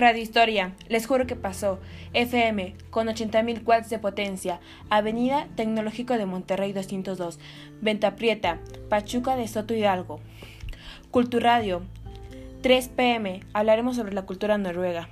Radio Historia, les juro que pasó. FM, con 80.000 watts de potencia. Avenida Tecnológico de Monterrey 202. Venta Prieta, Pachuca de Soto Hidalgo. Culturadio, 3 pm. Hablaremos sobre la cultura noruega.